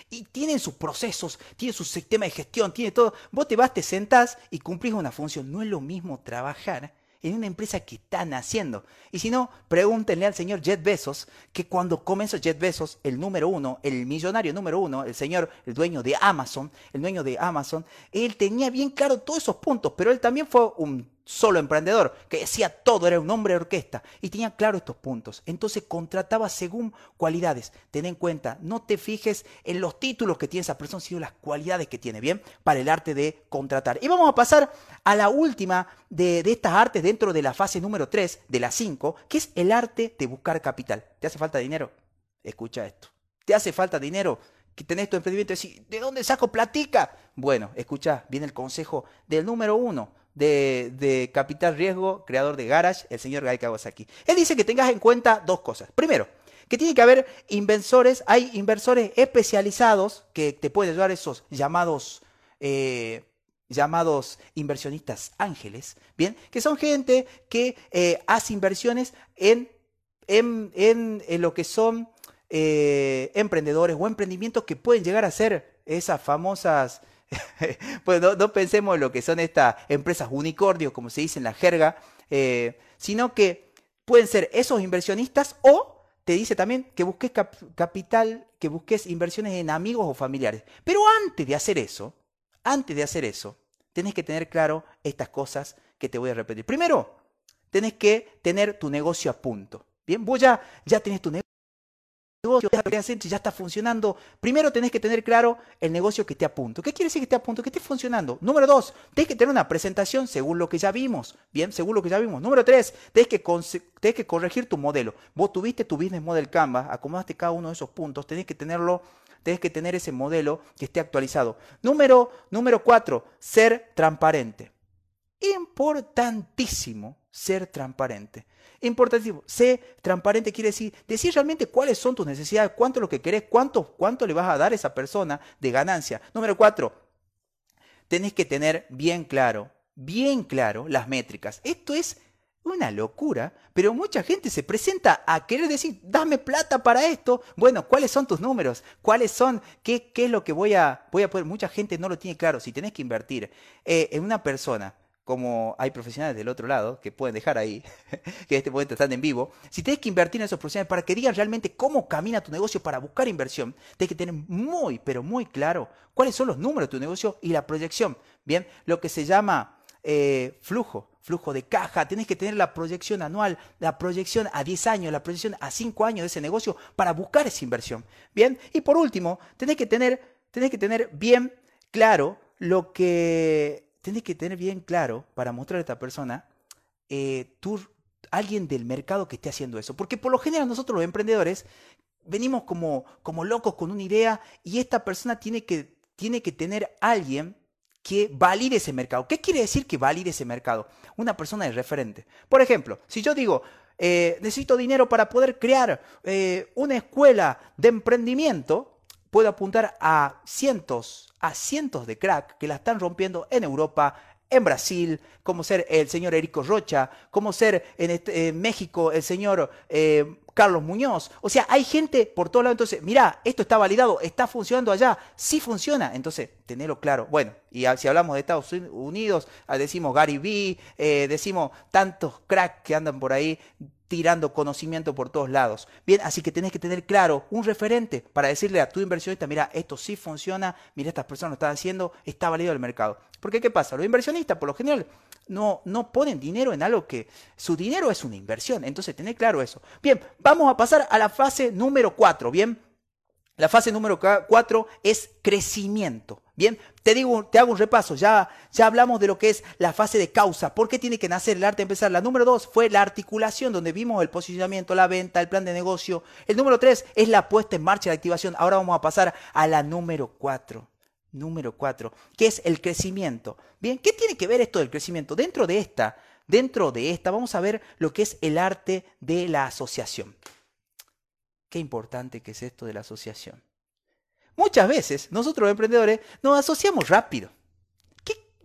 y tienen sus procesos, tienen su sistema de gestión, tiene todo. Vos te vas, te sentás y cumplís una función. No es lo mismo trabajar en una empresa que están haciendo. Y si no, pregúntenle al señor Jet Bezos, que cuando comenzó Jet Bezos, el número uno, el millonario número uno, el señor, el dueño de Amazon, el dueño de Amazon, él tenía bien claro todos esos puntos, pero él también fue un solo emprendedor, que decía todo, era un hombre de orquesta y tenía claro estos puntos. Entonces contrataba según cualidades. Ten en cuenta, no te fijes en los títulos que tiene esa persona, sino las cualidades que tiene, ¿bien? Para el arte de contratar. Y vamos a pasar a la última de, de estas artes dentro de la fase número 3, de las 5, que es el arte de buscar capital. ¿Te hace falta dinero? Escucha esto. ¿Te hace falta dinero? que tenés tu emprendimiento y ¿de dónde saco platica? Bueno, escucha, viene el consejo del número uno de, Capital Riesgo, creador de Garage, el señor Gai Kawasaki. Él dice que tengas en cuenta dos cosas. Primero, que tiene que haber inversores, hay inversores especializados que te pueden ayudar esos llamados, eh, llamados inversionistas ángeles, bien, que son gente que eh, hace inversiones en, en, en, lo que son eh, emprendedores o emprendimientos que pueden llegar a ser esas famosas pues no, pensemos en lo que son estas empresas unicornios, como se dice en la jerga, eh, sino que pueden ser esos inversionistas o te dice también que busques capital, que busques inversiones en amigos o familiares. Pero antes de hacer eso, antes de hacer eso, tenés que tener claro estas cosas que te voy a repetir. Primero, tenés que tener tu negocio a punto. Bien, vos ya, ya tenés tu negocio negocio ya está funcionando, primero tenés que tener claro el negocio que esté a punto. ¿Qué quiere decir que esté a punto? Que esté funcionando. Número dos, tenés que tener una presentación según lo que ya vimos. Bien, según lo que ya vimos. Número tres, tenés que, tenés que corregir tu modelo. Vos tuviste tu business model Canvas, acomodaste cada uno de esos puntos, tenés que tenerlo tenés que tener ese modelo que esté actualizado. Número, número cuatro, ser transparente. Importantísimo ser transparente. Importantísimo. Sé transparente quiere decir decir realmente cuáles son tus necesidades, cuánto es lo que querés, cuánto, cuánto le vas a dar a esa persona de ganancia. Número cuatro, tenés que tener bien claro, bien claro las métricas. Esto es una locura, pero mucha gente se presenta a querer decir, dame plata para esto. Bueno, ¿cuáles son tus números? ¿Cuáles son? ¿Qué, qué es lo que voy a, voy a poder? Mucha gente no lo tiene claro. Si tenés que invertir eh, en una persona como hay profesionales del otro lado que pueden dejar ahí, que en este momento están en vivo, si tienes que invertir en esos profesionales para que digan realmente cómo camina tu negocio para buscar inversión, tienes que tener muy, pero muy claro cuáles son los números de tu negocio y la proyección. Bien, lo que se llama eh, flujo, flujo de caja, tienes que tener la proyección anual, la proyección a 10 años, la proyección a 5 años de ese negocio para buscar esa inversión. Bien, y por último, tenés que tener, tenés que tener bien claro lo que tienes que tener bien claro para mostrar a esta persona, eh, tú, alguien del mercado que esté haciendo eso. Porque por lo general nosotros los emprendedores venimos como, como locos con una idea y esta persona tiene que, tiene que tener alguien que valide ese mercado. ¿Qué quiere decir que valide ese mercado? Una persona de referente. Por ejemplo, si yo digo, eh, necesito dinero para poder crear eh, una escuela de emprendimiento, puedo apuntar a cientos, a cientos de crack que la están rompiendo en Europa, en Brasil, como ser el señor Erico Rocha, como ser en, este, México el señor eh, Carlos Muñoz. O sea, hay gente por todos lados. Entonces, mira, esto está validado, está funcionando allá, sí funciona. Entonces, tenerlo claro. Bueno, y si hablamos de Estados Unidos, decimos Gary Vee, eh, decimos tantos cracks que andan por ahí tirando conocimiento por todos lados. Bien, así que tenés que tener claro un referente para decirle a tu inversionista, mira, esto sí funciona, mira, estas personas lo están haciendo, está válido el mercado. Porque ¿qué pasa? Los inversionistas, por lo general, no, no ponen dinero en algo que su dinero es una inversión. Entonces, tenés claro eso. Bien, vamos a pasar a la fase número 4, ¿bien? La fase número 4 es crecimiento. Bien, te digo, te hago un repaso. Ya, ya hablamos de lo que es la fase de causa. ¿Por qué tiene que nacer el arte de empezar? La número 2 fue la articulación, donde vimos el posicionamiento, la venta, el plan de negocio. El número 3 es la puesta en marcha, la activación. Ahora vamos a pasar a la número 4. Número 4, que es el crecimiento. Bien, ¿qué tiene que ver esto del crecimiento? Dentro de esta, dentro de esta, vamos a ver lo que es el arte de la asociación. Qué importante que es esto de la asociación. Muchas veces nosotros los emprendedores nos asociamos rápido.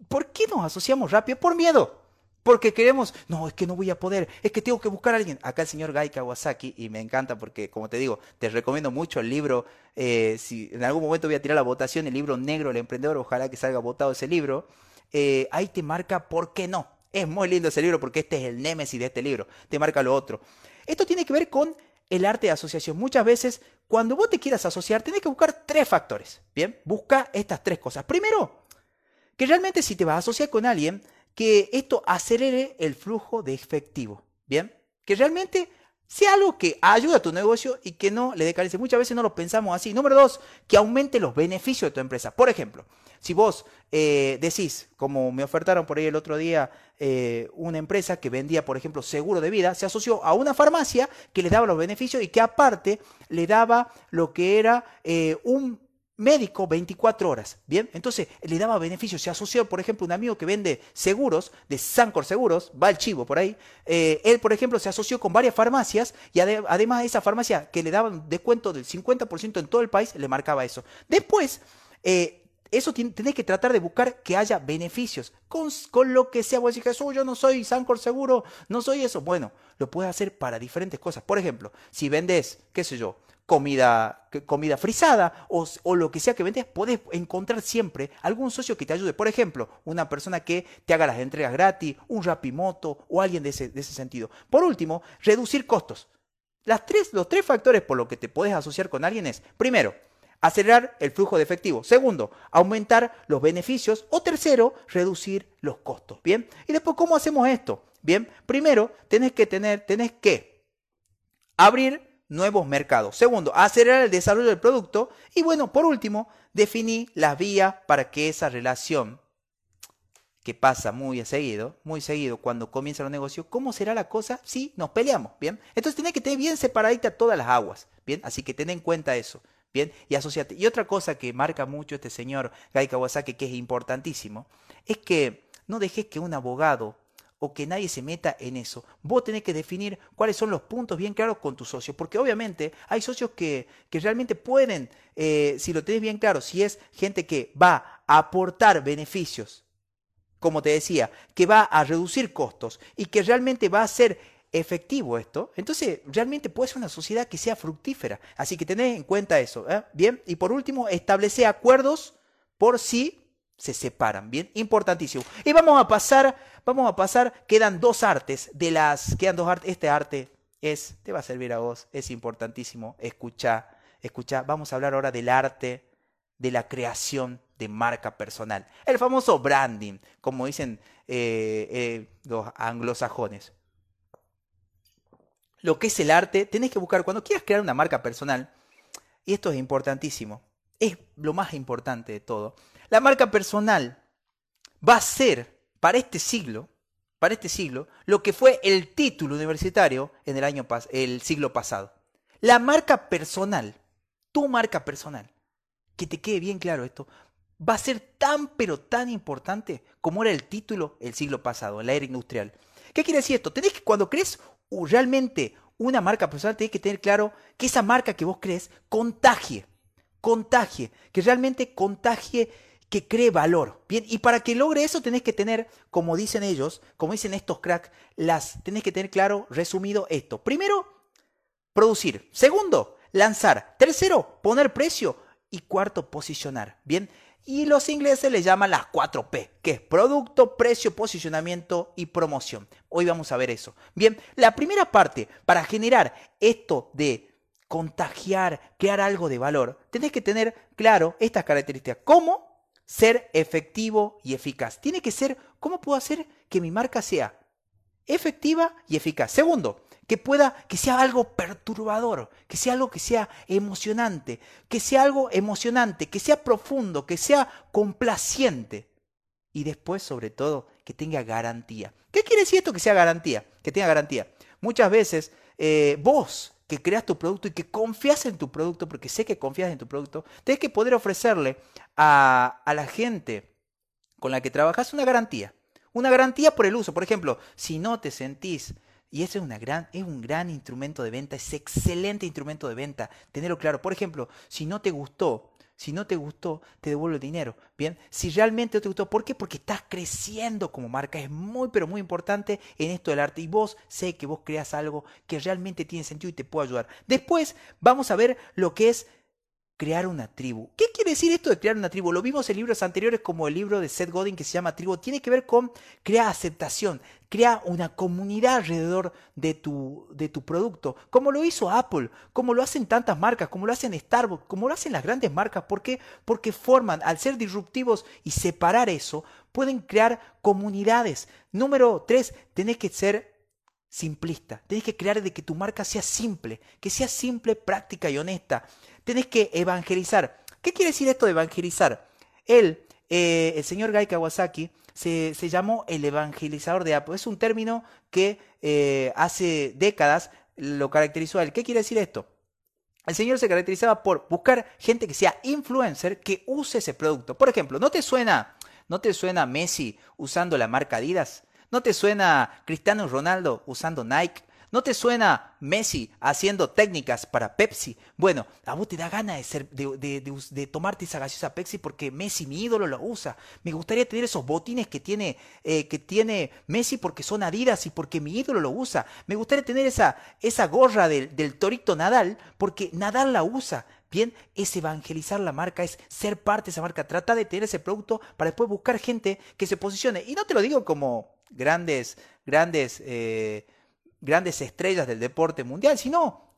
¿Por qué nos asociamos rápido? Por miedo. Porque queremos, no, es que no voy a poder, es que tengo que buscar a alguien. Acá el señor Gai Kawasaki, y me encanta porque, como te digo, te recomiendo mucho el libro. Eh, si en algún momento voy a tirar la votación, el libro negro, el emprendedor, ojalá que salga votado ese libro. Eh, ahí te marca por qué no. Es muy lindo ese libro porque este es el némesis de este libro. Te marca lo otro. Esto tiene que ver con el arte de asociación. Muchas veces, cuando vos te quieras asociar, tenés que buscar tres factores. Bien, busca estas tres cosas. Primero, que realmente si te vas a asociar con alguien, que esto acelere el flujo de efectivo. Bien, que realmente sea algo que ayude a tu negocio y que no le dé. Muchas veces no lo pensamos así. Número dos, que aumente los beneficios de tu empresa. Por ejemplo, si vos eh, decís, como me ofertaron por ahí el otro día, eh, una empresa que vendía, por ejemplo, seguro de vida, se asoció a una farmacia que le daba los beneficios y que aparte le daba lo que era eh, un médico 24 horas. Bien, entonces le daba beneficios. Se asoció, por ejemplo, un amigo que vende seguros, de Sancor Seguros, va el chivo por ahí. Él, por ejemplo, se asoció con varias farmacias y además de esa farmacia que le daban descuento del 50% en todo el país, le marcaba eso. Después, eso tenés que tratar de buscar que haya beneficios con, con lo que sea. Vos decís, Jesús, yo no soy Sancor Seguro, no soy eso. Bueno, lo puedes hacer para diferentes cosas. Por ejemplo, si vendes, qué sé yo, comida, comida frisada o, lo que sea que vendes, puedes encontrar siempre algún socio que te ayude. Por ejemplo, una persona que te haga las entregas gratis, un Rapimoto o alguien de ese, de ese sentido. Por último, reducir costos. Las tres, los tres factores por los que te puedes asociar con alguien es, primero, acelerar el flujo de efectivo. Segundo, aumentar los beneficios. O tercero, reducir los costos. Bien. Y después, ¿cómo hacemos esto? Bien. Primero, tenés que tener, tenés que abrir nuevos mercados. Segundo, acelerar el desarrollo del producto. Y bueno, por último, definir las vías para que esa relación, que pasa muy seguido, muy seguido cuando comienza los negocios, ¿cómo será la cosa si nos peleamos? Bien, entonces tenés que tener bien separadita todas las aguas. Bien, así que ten en cuenta eso. Bien, y asociate. Y otra cosa que marca mucho este señor Gai Kawasaki, que es importantísimo, es que no dejes que un abogado o que nadie se meta en eso. Vos tenés que definir cuáles son los puntos bien claros con tus socios, porque obviamente hay socios que, que realmente pueden, eh, si lo tenés bien claro, si es gente que va a aportar beneficios, como te decía, que va a reducir costos y que realmente va a ser efectivo esto, entonces realmente puede ser una sociedad que sea fructífera. Así que tenés en cuenta eso. ¿eh? Bien, y por último, establece acuerdos por si se separan, ¿bien? Importantísimo. Y vamos a pasar, vamos a pasar, quedan dos artes, de las, quedan dos artes, este arte es, te va a servir a vos, es importantísimo, escucha, escucha, vamos a hablar ahora del arte de la creación de marca personal, el famoso branding, como dicen eh, eh, los anglosajones. Lo que es el arte, tenés que buscar, cuando quieras crear una marca personal, y esto es importantísimo, es lo más importante de todo, la marca personal va a ser para este siglo, para este siglo, lo que fue el título universitario en el año el siglo pasado. La marca personal, tu marca personal, que te quede bien claro esto, va a ser tan pero tan importante como era el título el siglo pasado, en la era industrial. ¿Qué quiere decir esto? Tenés que cuando crees realmente una marca personal, tenés que tener claro que esa marca que vos crees contagie, contagie, que realmente contagie que cree valor. Bien, y para que logre eso tenés que tener, como dicen ellos, como dicen estos cracks, las tenés que tener claro, resumido esto. Primero, producir. Segundo, lanzar. Tercero, poner precio. Y cuarto, posicionar. Bien, y los ingleses le llaman las 4P, que es producto, precio, posicionamiento y promoción. Hoy vamos a ver eso. Bien, la primera parte para generar esto de contagiar, crear algo de valor, tenés que tener claro estas características. ¿Cómo? ser efectivo y eficaz. Tiene que ser, ¿cómo puedo hacer que mi marca sea efectiva y eficaz? Segundo, que pueda, que sea algo perturbador, que sea algo que sea emocionante, que sea algo emocionante, que sea profundo, que sea complaciente. Y después, sobre todo, que tenga garantía. ¿Qué quiere decir esto que sea garantía? Que tenga garantía. Muchas veces eh, vos que creas tu producto y que confías en tu producto, porque sé que confías en tu producto, tienes que poder ofrecerle a, la gente con la que trabajas una garantía. Una garantía por el uso. Por ejemplo, si no te sentís, y ese es, gran, es un gran instrumento de venta, es excelente instrumento de venta, tenerlo claro. Por ejemplo, si no te gustó si no te gustó, te devuelvo el dinero. Bien, si realmente no te gustó, ¿por qué? Porque estás creciendo como marca. Es muy, pero muy importante en esto del arte. Y vos sé que vos creas algo que realmente tiene sentido y te puede ayudar. Después vamos a ver lo que es crear una tribu. ¿Qué quiere decir esto de crear una tribu? Lo vimos en libros anteriores como el libro de Seth Godin que se llama Tribu. Tiene que ver con crear aceptación, crear una comunidad alrededor de tu, de tu producto, como lo hizo Apple, como lo hacen tantas marcas, como lo hacen Starbucks, como lo hacen las grandes marcas. ¿Por qué? Porque forman, al ser disruptivos y separar eso, pueden crear comunidades. Número tres, tenés que ser simplista. Tenés que crear de que tu marca sea simple, que sea simple, práctica y honesta tenés que evangelizar. ¿Qué quiere decir esto de evangelizar? Él, eh, el señor Guy Kawasaki, se, llamó el evangelizador de Apple. Es un término que eh, hace décadas lo caracterizó a él. ¿Qué quiere decir esto? El señor se caracterizaba por buscar gente que sea influencer, que use ese producto. Por ejemplo, ¿no te suena, no te suena Messi usando la marca Adidas? ¿No te suena Cristiano Ronaldo usando Nike? ¿No te suena Messi haciendo técnicas para Pepsi? Bueno, a vos te da ganas de, ser, de, tomarte esa gaseosa Pepsi porque Messi, mi ídolo, lo usa. Me gustaría tener esos botines que tiene, eh, que tiene Messi porque son Adidas y porque mi ídolo lo usa. Me gustaría tener esa, esa gorra del, del torito Nadal porque Nadal la usa. Bien, es evangelizar la marca, es ser parte de esa marca. Trata de tener ese producto para después buscar gente que se posicione. Y no te lo digo como grandes, grandes eh, grandes estrellas del deporte mundial, sino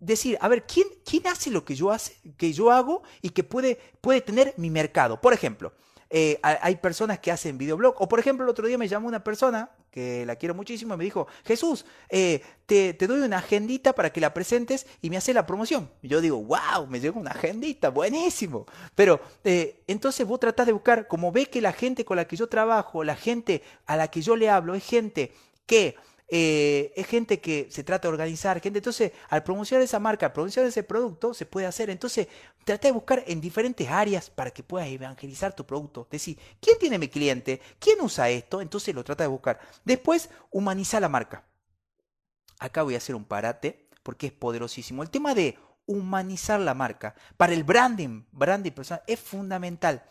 decir, a ver, ¿quién, quién hace lo que yo, hace, que yo hago y que puede, puede tener mi mercado? Por ejemplo, eh, hay personas que hacen videoblog, o por ejemplo, el otro día me llamó una persona que la quiero muchísimo y me dijo, Jesús, eh, te, doy una agendita para que la presentes y me hace la promoción. Y yo digo, wow, me llegó una agendita, buenísimo. Pero eh, entonces vos tratás de buscar, como ves que la gente con la que yo trabajo, la gente a la que yo le hablo, es gente que eh, es gente que se trata de organizar, gente. Entonces, al promocionar esa marca, al promocionar ese producto, se puede hacer. Entonces, trata de buscar en diferentes áreas para que puedas evangelizar tu producto. Decir, ¿quién tiene mi cliente? ¿Quién usa esto? Entonces lo trata de buscar. Después, humanizar la marca. Acá voy a hacer un parate porque es poderosísimo. El tema de humanizar la marca para el branding, branding personal, es fundamental.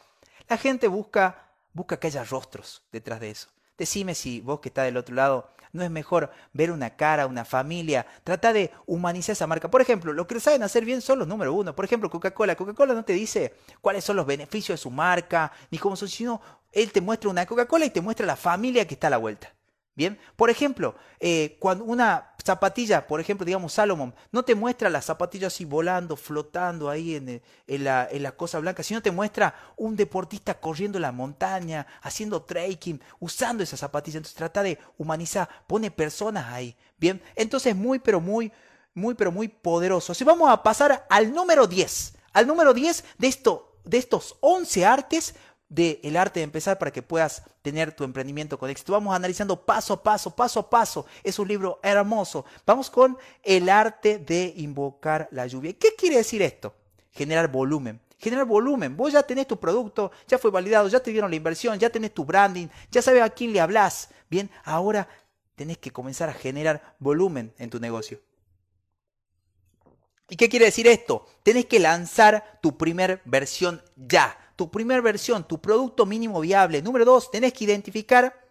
La gente busca, busca que haya rostros detrás de eso. Decime si vos que estás del otro lado no es mejor ver una cara, una familia, trata de humanizar esa marca. Por ejemplo, lo que saben hacer bien son los número uno. Por ejemplo, Coca-Cola. Coca-Cola no te dice cuáles son los beneficios de su marca, ni cómo son, sino él te muestra una Coca-Cola y te muestra la familia que está a la vuelta. Bien, por ejemplo, eh, cuando una zapatilla, por ejemplo, digamos Salomon, no te muestra la zapatilla así volando, flotando ahí en, en, la, en, cosa blanca, sino te muestra un deportista corriendo la montaña, haciendo trekking, usando esa zapatilla. Entonces trata de humanizar, pone personas ahí. Bien, entonces muy, pero muy, muy, pero muy poderoso. Así vamos a pasar al número 10. Al número 10 de, esto, de estos 11 artes de El arte de empezar para que puedas tener tu emprendimiento con éxito. Vamos analizando paso a paso, paso a paso. Es un libro hermoso. Vamos con El arte de invocar la lluvia. ¿Qué quiere decir esto? Generar volumen. Generar volumen. Vos ya tenés tu producto, ya fue validado, ya te dieron la inversión, ya tenés tu branding, ya sabes a quién le hablas. Bien, ahora tenés que comenzar a generar volumen en tu negocio. ¿Y qué quiere decir esto? Tenés que lanzar tu primer versión ya tu primera versión, tu producto mínimo viable. Número dos, tenés que identificar,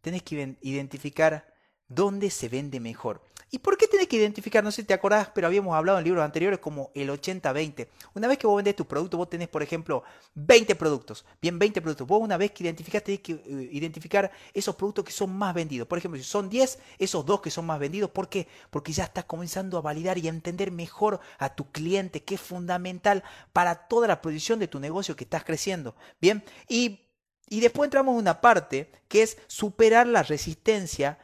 tenés que identificar dónde se vende mejor. ¿Y por qué tenés que identificar? No sé si te acordás, pero habíamos hablado en libros anteriores como el 80-20. Una vez que vos vendés tu producto, vos tenés, por ejemplo, 20 productos. Bien, 20 productos. Vos una vez que identificás, tenés que eh, identificar esos productos que son más vendidos. Por ejemplo, si son 10, esos dos que son más vendidos. ¿Por qué? Porque ya estás comenzando a validar y a entender mejor a tu cliente, que es fundamental para toda la producción de tu negocio que estás creciendo. Bien, y, y después entramos en una parte que es superar la resistencia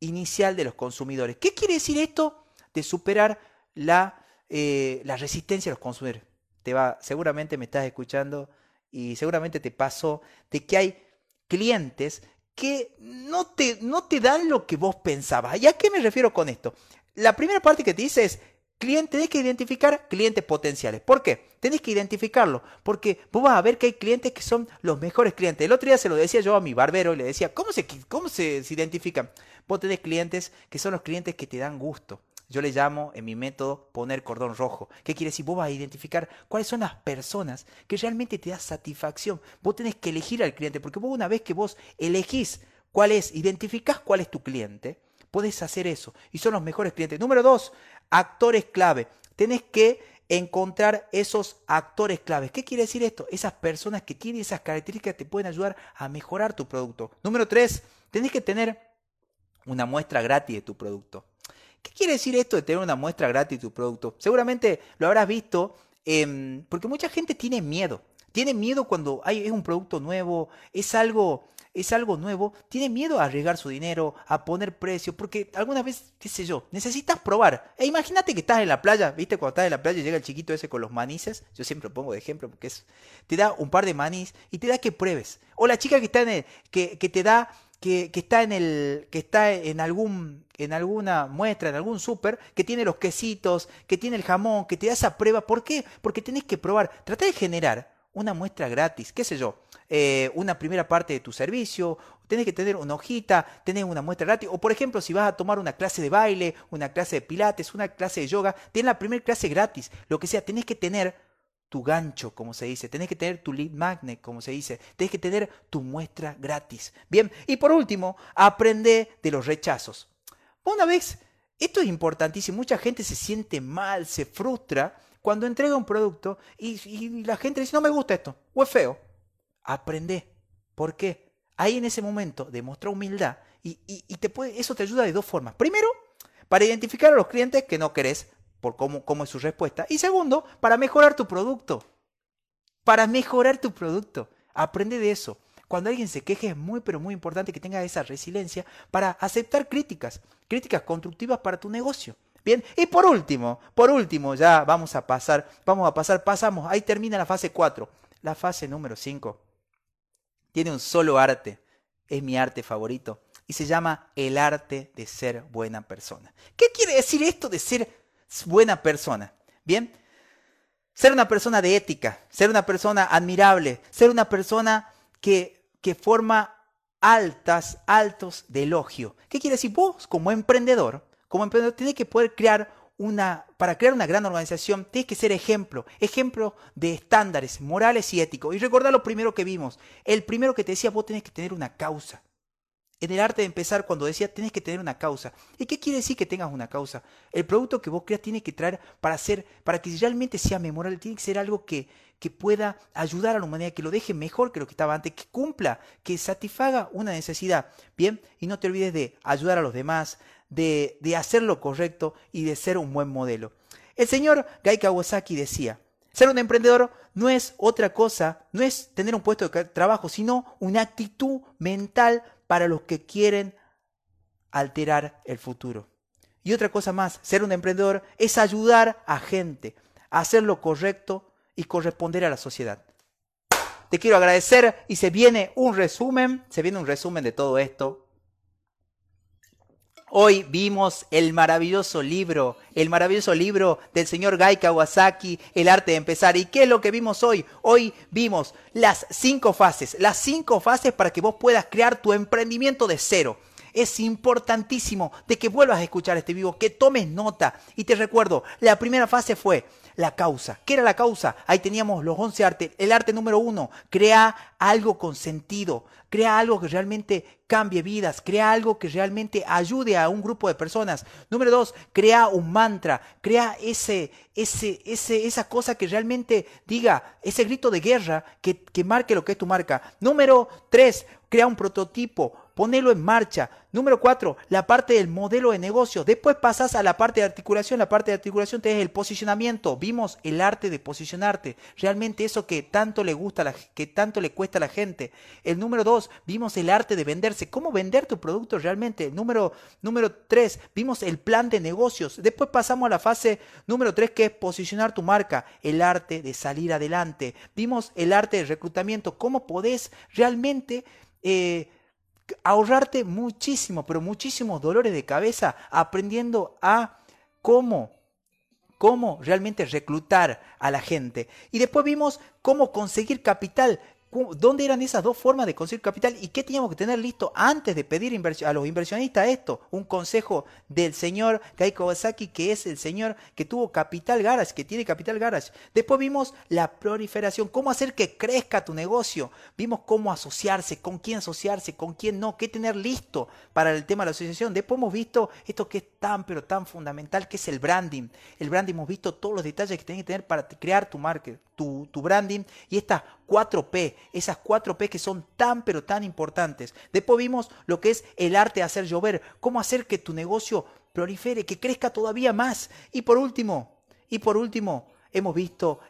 inicial de los consumidores. ¿Qué quiere decir esto de superar la, eh, la resistencia de los consumidores? Te va, seguramente me estás escuchando y seguramente te pasó de que hay clientes que no te, no te dan lo que vos pensabas. ¿Y a qué me refiero con esto? La primera parte que te dice es, cliente, tenés que identificar clientes potenciales. ¿Por qué? Tenés que identificarlo, porque vos vas a ver que hay clientes que son los mejores clientes. El otro día se lo decía yo a mi barbero y le decía, ¿cómo se, cómo se, se identifican? Vos tenés clientes que son los clientes que te dan gusto. Yo le llamo en mi método poner cordón rojo. ¿Qué quiere decir? Vos vas a identificar cuáles son las personas que realmente te dan satisfacción. Vos tenés que elegir al cliente, porque vos una vez que vos elegís cuál es, identificás cuál es tu cliente, podés hacer eso. Y son los mejores clientes. Número dos, actores clave. Tenés que encontrar esos actores claves. ¿Qué quiere decir esto? Esas personas que tienen esas características te pueden ayudar a mejorar tu producto. Número tres, tenés que tener una muestra gratis de tu producto. ¿Qué quiere decir esto de tener una muestra gratis de tu producto? Seguramente lo habrás visto porque mucha gente tiene miedo. Tiene miedo cuando hay, es un producto nuevo, es algo, es algo nuevo, tiene miedo a arriesgar su dinero, a poner precio, porque alguna vez, qué sé yo, necesitas probar. E imagínate que estás en la playa, ¿viste? Cuando estás en la playa y llega el chiquito ese con los manices, yo siempre lo pongo de ejemplo porque es, te da un par de manís y te da que pruebes. O la chica que está en el, que, que te da que, está en el que está en algún en alguna muestra, en algún súper, que tiene los quesitos, que tiene el jamón, que te da esa prueba. ¿Por qué? Porque tenés que probar. Trata de generar una muestra gratis, qué sé yo, eh, una primera parte de tu servicio, tenés que tener una hojita, tener una muestra gratis, o por ejemplo, si vas a tomar una clase de baile, una clase de pilates, una clase de yoga, tienes la primera clase gratis, lo que sea, tenés que tener tu gancho, como se dice, tenés que tener tu lead magnet, como se dice, tenés que tener tu muestra gratis. Bien, y por último, aprende de los rechazos. Una vez, esto es importantísimo, mucha gente se siente mal, se frustra cuando entrega un producto y, la gente dice, no me gusta esto, o es feo. Aprende. ¿Por qué? Ahí en ese momento demuestra humildad y, eso te ayuda de dos formas. Primero, para identificar a los clientes que no querés por cómo, cómo es su respuesta. Y segundo, para mejorar tu producto. Para mejorar tu producto. Aprende de eso. Cuando alguien se queje es muy pero muy importante que tenga esa resiliencia para aceptar críticas, críticas constructivas para tu negocio. Bien, y por último, por último, ya vamos a pasar, vamos a pasar, pasamos, ahí termina la fase 4. La fase número 5 tiene un solo arte, es mi arte favorito, y se llama el arte de ser buena persona. ¿Qué quiere decir esto de ser buena persona. Bien, ser una persona de ética, ser una persona admirable, ser una persona que, que forma altas, altos de elogio. ¿Qué quiere decir? Vos como emprendedor, como emprendedor tienes que poder crear una, para crear una gran organización, tienes que ser ejemplo, ejemplo de estándares morales y éticos. Y recordar lo primero que vimos. El primero que te decía, vos tenés que tener una causa en el arte de empezar cuando decía tienes que tener una causa. ¿Y qué quiere decir que tengas una causa? El producto que vos creas tiene que traer para ser, para que realmente sea memorable, tiene que ser algo que, que pueda ayudar a la humanidad, que lo deje mejor que lo que estaba antes, que cumpla, que satisfaga una necesidad. Bien, y no te olvides de ayudar a los demás, de, hacer lo correcto y de ser un buen modelo. El señor Gai Kawasaki decía, ser un emprendedor no es otra cosa, no es tener un puesto de trabajo, sino una actitud mental para los que quieren alterar el futuro. Y otra cosa más, ser un emprendedor es ayudar a gente a hacer lo correcto y corresponder a la sociedad. Te quiero agradecer y se viene un resumen, se viene un resumen de todo esto. Hoy vimos el maravilloso libro, el maravilloso libro del señor Gai Kawasaki, El arte de empezar. ¿Y qué es lo que vimos hoy? Hoy vimos las cinco fases, las cinco fases para que vos puedas crear tu emprendimiento de cero. Es importantísimo de que vuelvas a escuchar este vivo, que tomes nota. Y te recuerdo, la primera fase fue la causa. ¿Qué era la causa? Ahí teníamos los 11 artes. El arte número uno, crea algo con sentido, crea algo que realmente cambie vidas, crea algo que realmente ayude a un grupo de personas. Número dos, crea un mantra, crea ese, ese, ese, esa cosa que realmente diga, ese grito de guerra que, que marque lo que es tu marca. Número tres, crea un prototipo, ponelo en marcha. Número cuatro, la parte del modelo de negocio. Después pasas a la parte de articulación. La parte de articulación te es el posicionamiento. Vimos el arte de posicionarte. Realmente eso que tanto le gusta, la, que tanto le cuesta a la gente. El número dos, vimos el arte de venderse. ¿Cómo vender tu producto realmente? Número, número tres, vimos el plan de negocios. Después pasamos a la fase número tres, que es posicionar tu marca. El arte de salir adelante. Vimos el arte de reclutamiento. ¿Cómo podés realmente... Eh, ahorrarte muchísimo, pero muchísimos dolores de cabeza aprendiendo a cómo cómo realmente reclutar a la gente. Y después vimos cómo conseguir capital, ¿Dónde eran esas dos formas de conseguir capital y qué teníamos que tener listo antes de pedir a los inversionistas esto? Un consejo del señor Kai Kawasaki, que es el señor que tuvo Capital Garage, que tiene Capital Garage. Después vimos la proliferación, cómo hacer que crezca tu negocio. Vimos cómo asociarse, con quién asociarse, con quién no, qué tener listo para el tema de la asociación. Después hemos visto esto que es tan, pero tan fundamental, que es el branding. El branding hemos visto todos los detalles que tienes que tener para crear tu marca, tu, tu branding y estas 4P, esas 4P que son tan pero tan importantes. Después vimos lo que es el arte de hacer llover, cómo hacer que tu negocio prolifere, que crezca todavía más. Y por último, y por último, hemos visto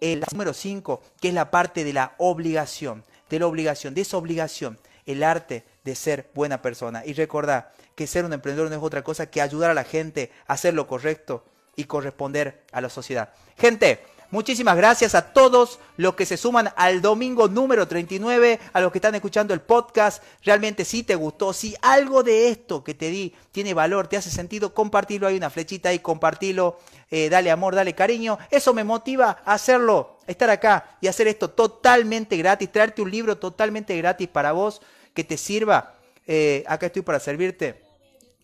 el número 5, que es la parte de la obligación, de la obligación, de esa obligación, el arte de ser buena persona. Y recordad que ser un emprendedor no es otra cosa que ayudar a la gente a hacer lo correcto y corresponder a la sociedad. Gente, Muchísimas gracias a todos los que se suman al domingo número 39, a los que están escuchando el podcast. Realmente si te gustó, si algo de esto que te di tiene valor, te hace sentido, compartirlo. Hay una flechita ahí, compartirlo. Eh, dale amor, dale cariño. Eso me motiva a hacerlo, estar acá y hacer esto totalmente gratis, traerte un libro totalmente gratis para vos que te sirva. Eh, acá estoy para servirte.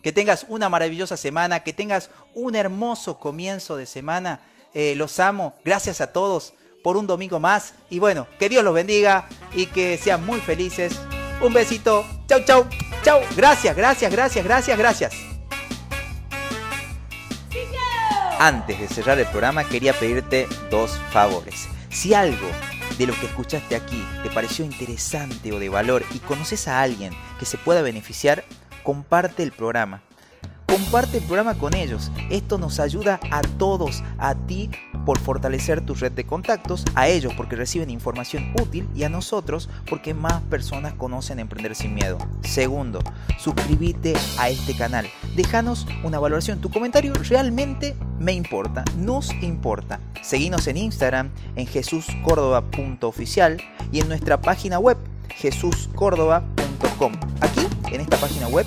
Que tengas una maravillosa semana, que tengas un hermoso comienzo de semana eh, los amo. Gracias a todos por un domingo más. Y bueno, que Dios los bendiga y que sean muy felices. Un besito. Chau, chau. Chau. Gracias, gracias, gracias, gracias, gracias. Antes de cerrar el programa quería pedirte dos favores. Si algo de lo que escuchaste aquí te pareció interesante o de valor y conoces a alguien que se pueda beneficiar, comparte el programa Comparte el programa con ellos. Esto nos ayuda a todos, a ti por fortalecer tu red de contactos, a ellos porque reciben información útil y a nosotros porque más personas conocen Emprender sin Miedo. Segundo, suscríbete a este canal. Déjanos una valoración. Tu comentario realmente me importa, nos importa. Seguinos en Instagram en jesuscórdoba.oficial y en nuestra página web jesuscórdoba.com. Aquí, en esta página web,